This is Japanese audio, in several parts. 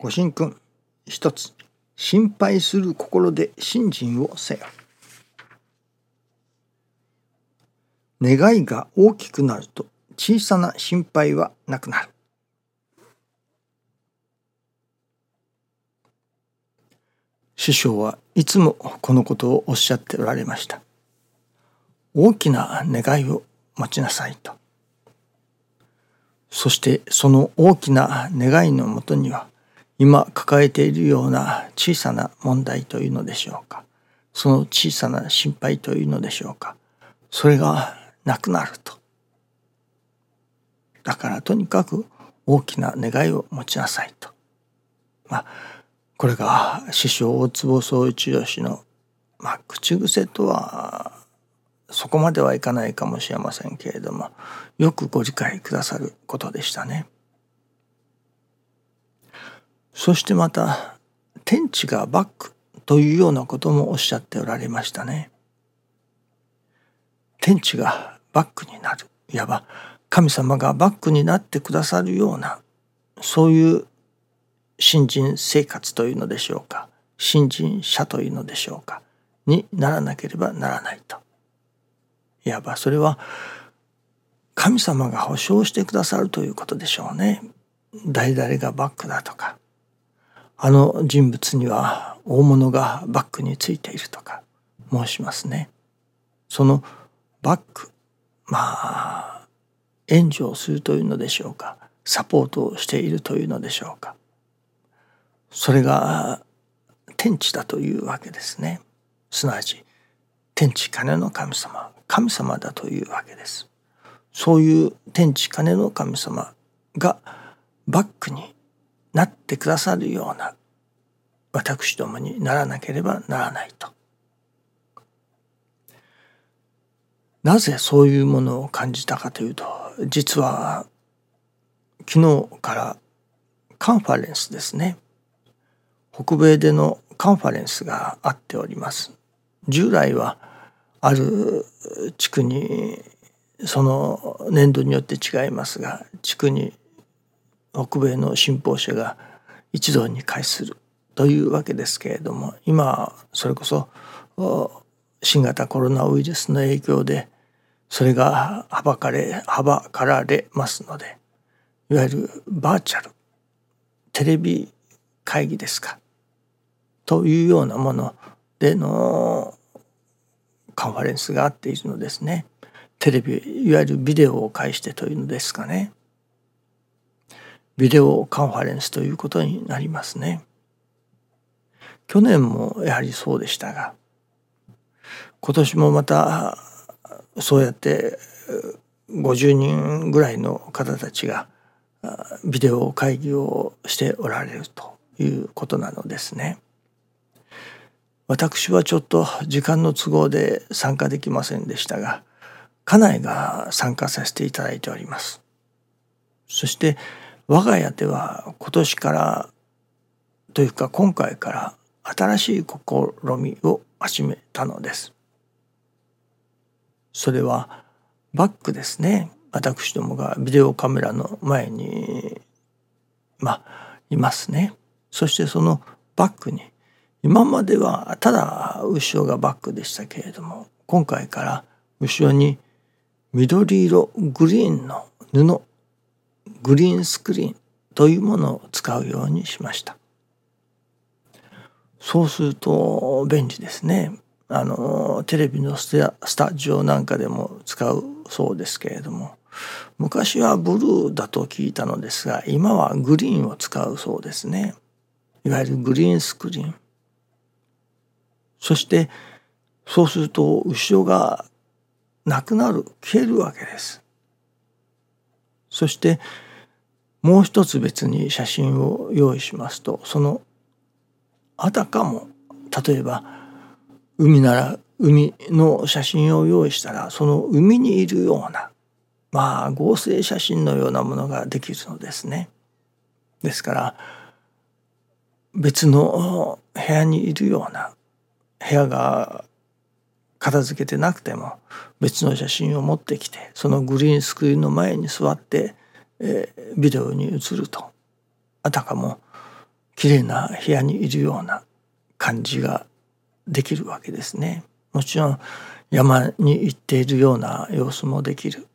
ご神君一つ心配する心で信心をせよ。願いが大きくなると小さな心配はなくなる。師匠はいつもこのことをおっしゃっておられました。大きな願いを持ちなさいと。そしてその大きな願いのもとには今抱えているような小さな問題というのでしょうか。その小さな心配というのでしょうか。それがなくなると。だからとにかく大きな願いを持ちなさいと。まあこれが師匠大坪宗一郎氏の、まあ、口癖とはそこまではいかないかもしれませんけれどもよくご理解くださることでしたね。そしてまた天地がバックというようなこともおっしゃっておられましたね。天地がバックになるいわば神様がバックになってくださるようなそういう新人生活というのでしょうか新人者というのでしょうかにならなければならないと。いわばそれは神様が保証してくださるということでしょうね。誰々がバックだとかあの人物には大物がバックについているとか申しますね。そのバックまあ援助をするというのでしょうかサポートをしているというのでしょうか。それが天地だというわけですね。すなわち天地金の神様神様だというわけです。そういう天地金の神様がバックになってくださるような私どもにならなければならないと。なぜそういうものを感じたかというと実は昨日からカンファレンスですね北米でのカンファレンスがあっております従来はある地区にその年度によって違いますが地区に北米の信奉者が一堂に会するというわけですけれども今それこそ新型コロナウイルスの影響でそれがはばかれはばかられますのでいわゆるバーチャルテレビ会議ですか？というようなものでのカンファレンスがあっているのですね。テレビいわゆるビデオを介してというのですかね。ビデオカンファレンスということになりますね。去年もやはりそうでしたが今年もまたそうやって50人ぐらいの方たちがビデオ会議をしておられるということなのですね。私はちょっと時間の都合で参加できませんでしたが家内が参加させていただいております。そして我が家では今年からというか今回から新しい試みを始めたのです。それはバックですね。私どもがビデオカメラの前にまあいますね。そしてそのバックに今まではただ後ろがバックでしたけれども今回から後ろに緑色グリーンの布グリーンスクリーンというものを使うようにしました。そうすると便利ですね。あのテレビのスタジオなんかでも使うそうですけれども昔はブルーだと聞いたのですが今はグリーンを使うそうですね。いわゆるグリーンスクリーン。そしてそうすると後ろがなくなる消えるわけです。そしてもう一つ別に写真を用意しますとそのあたかも例えば海なら海の写真を用意したらその海にいるようなまあ合成写真のようなものができるのですね。ですから別の部屋にいるような部屋が片付けてなくても別の写真を持ってきてそのグリーンスクリーンの前に座って、えー、ビデオに映るとあたかも綺麗な部屋にいるような感じができるわけですね。もちろん山に行っているような様子もできる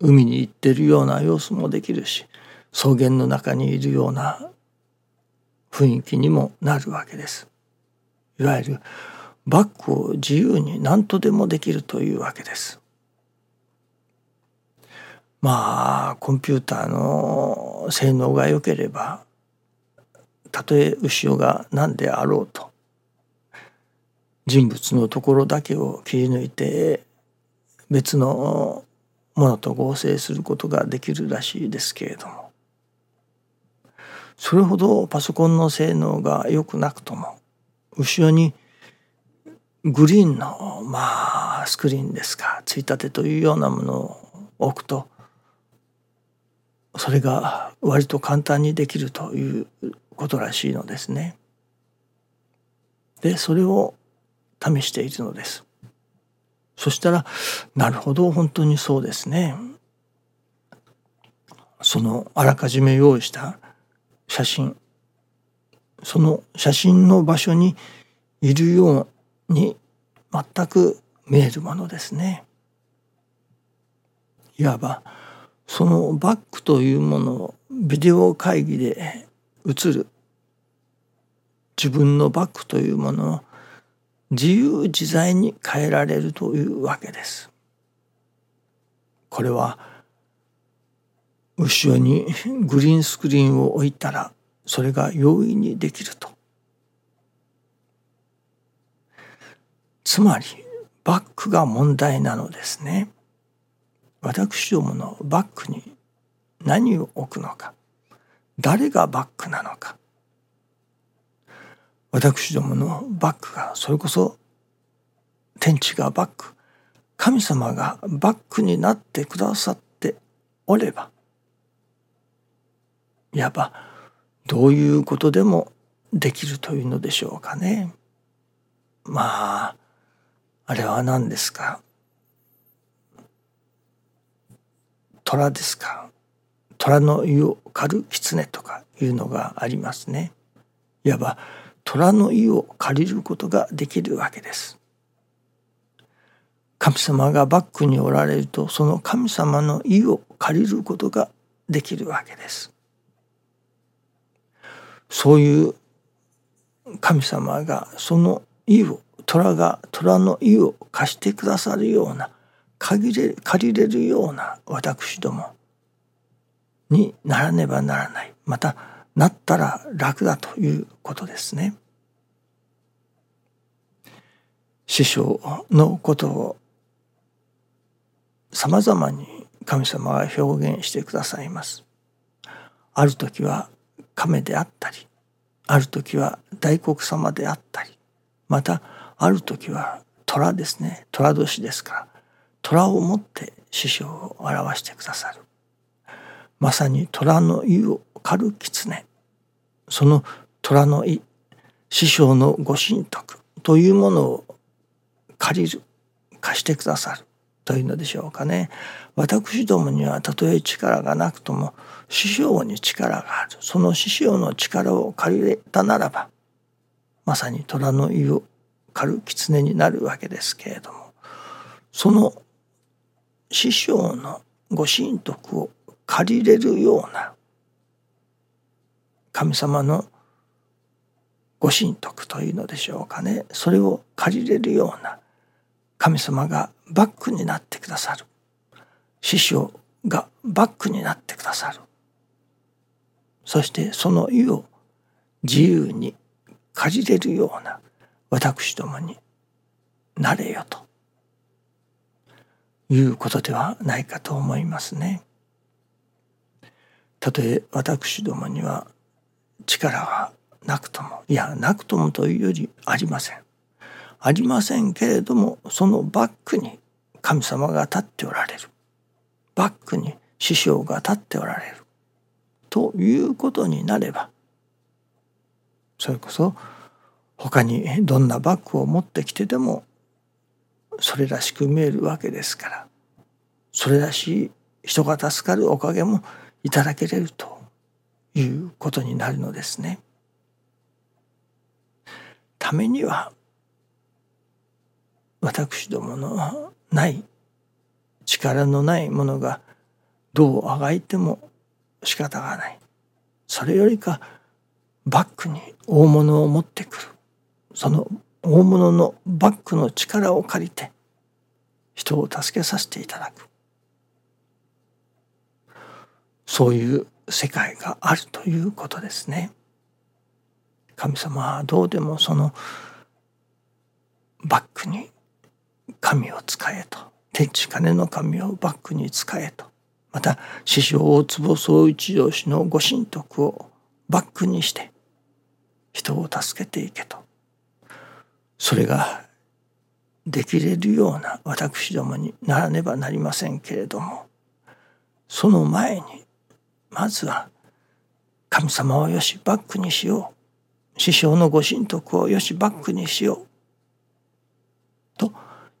海に行っているような様子もできるし草原の中にいるような雰囲気にもなるわけです。いわゆるバックを自由に何とでもできるというわけです。まあコンピューターの性能が良ければたとえ後ろが何であろうと人物のところだけを切り抜いて別のものと合成することができるらしいですけれどもそれほどパソコンの性能が良くなくとも後ろにグリーンのまあスクリーンですかついたてというようなものを置くとそれが割と簡単にできるということらしいのですね。でそれを試しているのです。そしたらなるほど本当にそうですね。そのあらかじめ用意した写真その写真の場所にいるように全く見えるものですね。いわばそのバックというものをビデオ会議で映る自分のバックというものを自由自在に変えられるというわけです。これは後ろにグリーンスクリーンを置いたらそれが容易にできると。つまりバックが問題なのですね。私どものバックに何を置くのか。誰がバックなのか。私どものバックがそれこそ天地がバック。神様がバックになってくださっておればいわばどういうことでもできるというのでしょうかね。まああれは何ですか？虎ですか？虎の意を狩る狐とかいうのがありますね。いわば虎の意を借りることができるわけです。神様がバックにおられるとその神様の意を借りることができるわけです。そういう神様がその意を虎が虎の意を貸してくださるような借りれ借りれるような私どもにならねばならないまたなったら楽だということですね。師匠のことをさまざまに神様が表現してくださいます。ある時は亀であったりある時は大黒様であったりまたある時は虎ですね虎年ですから虎をもって師匠を表してくださる。まさに虎の意を狩る狐。その虎の意師匠のご神徳というものを借りる貸してくださる。というのでしょうかね。私どもにはたとえ力がなくとも師匠に力がある。その師匠の力を借りれたならばまさに虎の意を狩る狐になるわけですけれどもその師匠のご神徳を借りれるような神様のご神徳というのでしょうかね。それを借りれるような神様がバックになってくださる。師匠がバックになってくださる。そしてその意を自由に借りれるような私どもになれよと。いうことではないかと思いますね。たとえ私どもには力はなくともいやなくともというよりありません。ありませんけれどもそのバックに神様が立っておられるバックに師匠が立っておられるということになればそれこそ他にどんなバッグを持ってきてでもそれらしく見えるわけですから。それらしい人が助かるおかげもいただけれるということになるのですね。ためには私どものない力のないものがどうあがいても仕方がない。それよりかバックに大物を持ってくる。その大物のバックの力を借りて人を助けさせていただく。そういう世界があるということですね。神様はどうでもそのバックに神を使えと。天地金の神をバックに使えと。また師匠大坪総一条氏のご神徳をバックにして人を助けていけと。それができれるような私どもにならねばなりませんけれどもその前にまずは神様をよしバックにしよう師匠のご神徳をよしバックにしようと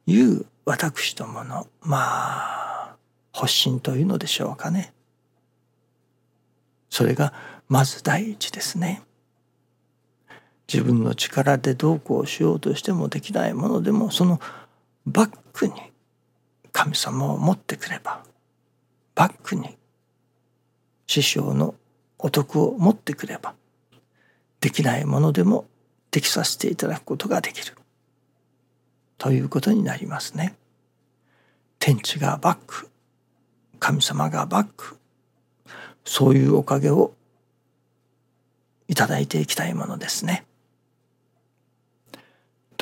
いう私どものまあ発信というのでしょうかね。それがまず第一ですね。自分の力でどうこうしようとしてもできないものでもそのバックに神様を持ってくればバックに師匠のお徳を持ってくればできないものでもできさせていただくことができるということになりますね。天地がバック神様がバックそういうおかげをいただいていきたいものですね。